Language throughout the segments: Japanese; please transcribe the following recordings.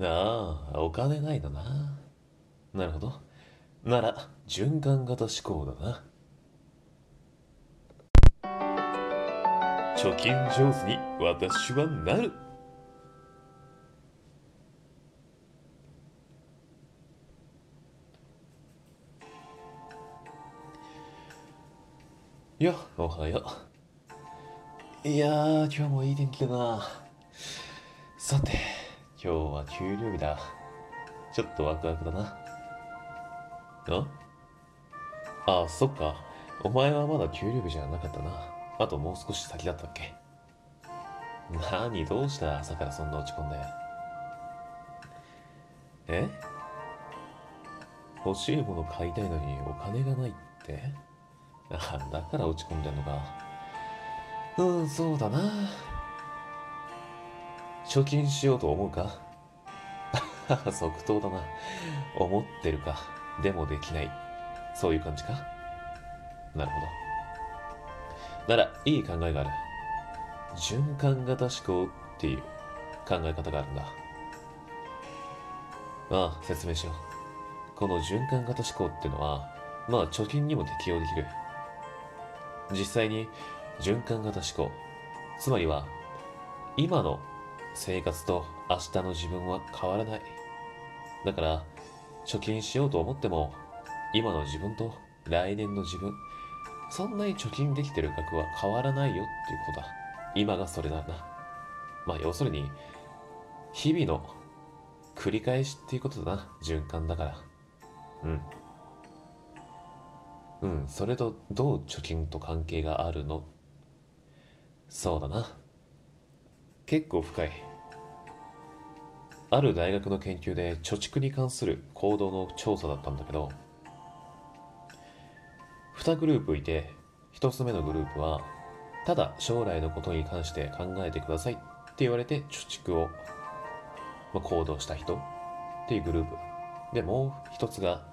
ああ、お金ないのな。なるほど。なら、循環型思考だな。貯金上手に私はなる。よ、おはよう。いや、今日もいい天気だな。さて、今日は給料日だ。ちょっとワクワクだな。あ？あ、そっか。お前はまだ給料日じゃなかったな。あともう少し先だったっけ？何、どうした？朝からそんな落ち込んで。え？欲しいもの買いたいのにお金がないって？あだから落ち込んでんのか。うん、そうだな。貯金しようと思うか？即答だな。思ってるか。でもできない。そういう感じか？なるほど。なら、いい考えがある。循環型思考っていう考え方があるんだ。ああ、説明しよう。この循環型思考ってのは、まあ貯金にも適用できる。実際に循環型思考、つまりは今の生活と明日の自分は変わらない。だから貯金しようと思っても今の自分と来年の自分、そんなに貯金できてる額は変わらないよっていうことだ。今がそれだな。まあ要するに日々の繰り返しっていうことだな。循環だから。うん。うん、それとどう貯金と関係があるの？そうだな。結構深い。ある大学の研究で貯蓄に関する行動の調査だったんだけど、2グループいて、1つ目のグループは、ただ将来のことに関して考えてくださいって言われて貯蓄を、ま、行動した人っていうグループ。で、もう一つが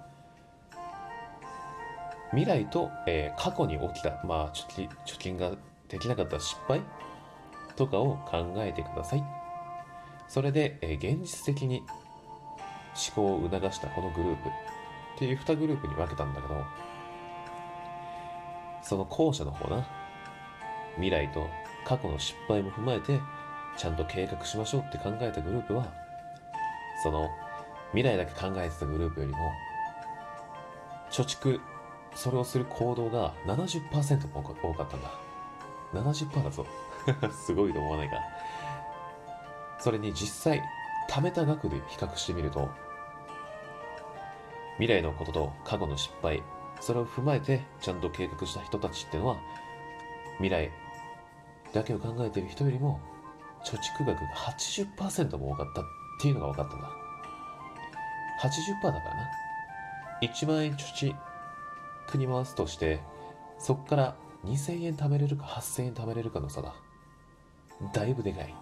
未来と、えー、過去に起きた、まあ、貯金ができなかった失敗とかを考えてください。それで、え、現実的に思考を促したこのグループっていう2グループに分けたんだけど、その後者の方な、未来と過去の失敗も踏まえて、ちゃんと計画しましょうって考えたグループは、その未来だけ考えてたグループよりも、貯蓄それをする行動が70%も多かったんだ。70%だぞ。すごいと思わないか。それに実際、貯めた額で比較してみると、未来のことと過去の失敗、それを踏まえてちゃんと計画した人たちってのは、未来だけを考えてる人よりも、貯蓄額が80%も多かったっていうのが分かったんだ。80%だからな。1万円貯蓄に回すとして、そこから2000円貯めれるか8000円貯めれるかの差だ。だいぶでかい。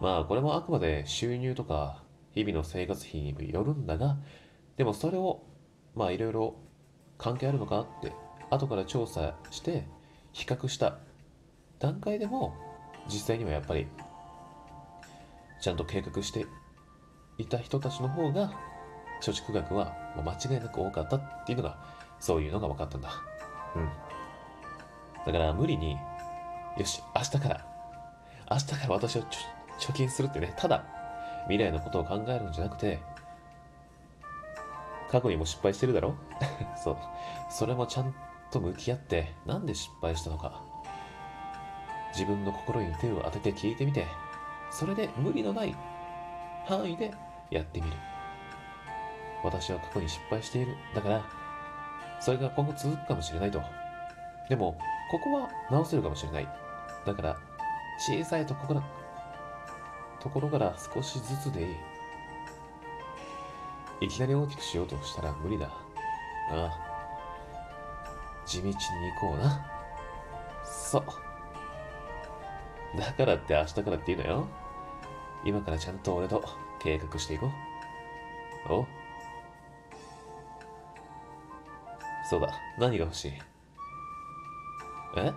まあ、これもあくまで収入とか日々の生活費によるんだが、でもそれを、まあいろいろ関係あるのかって、後から調査して比較した段階でも、実際にはやっぱり、ちゃんと計画していた人たちの方が、貯蓄額は間違いなく多かったっていうのがそういうのが分かったんだ。うん。だから無理に、よし、明日から、明日から私は貯金するってね、ただ未来のことを考えるんじゃなくて、過去にも失敗してるだろ？そう。それもちゃんと向き合って、なんで失敗したのか？自分の心に手を当てて聞いてみて、それで無理のない範囲でやってみる。私は過去に失敗している。だから、それが今後続くかもしれないと。でも、ここは直せるかもしれない。だから、小さいところところから少しずつでいい。いきなり大きくしようとしたら無理だ。ああ。地道に行こうな。そう。だからって明日からって言うのよ。今からちゃんと俺と計画していこう。おそうだ。何が欲しい？え？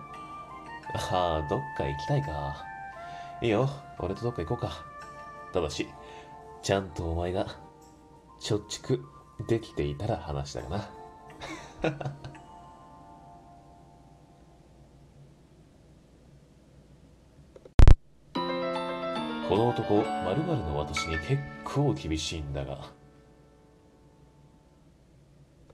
ああ、どっか行きたいか。いいよ。俺とどっか行こうか。ただし、ちゃんとお前が貯蓄できていたら話だがな この男、〇〇の私に結構厳しいんだが、